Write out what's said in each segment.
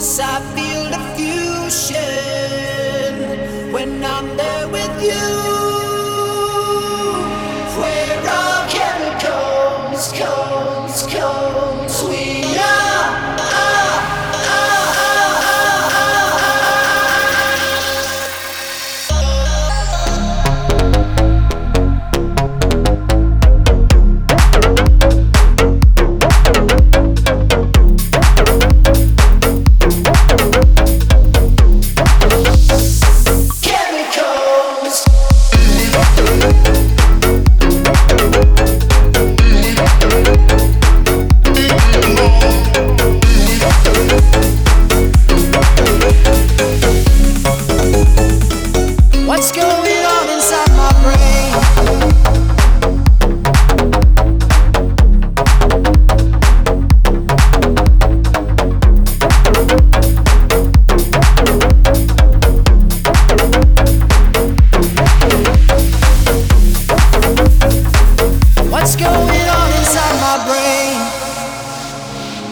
Cause I feel the fusion when I'm there with you. Where our chemicals, codes, codes,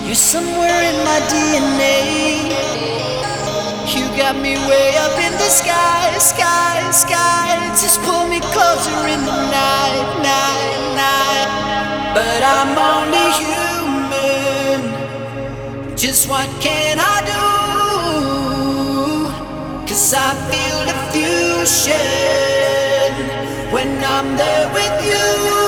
You're somewhere in my DNA. Got me way up in the sky, sky, sky. Just pull me closer in the night, night, night. But I'm only human. Just what can I do? Cause I feel the fusion when I'm there with you.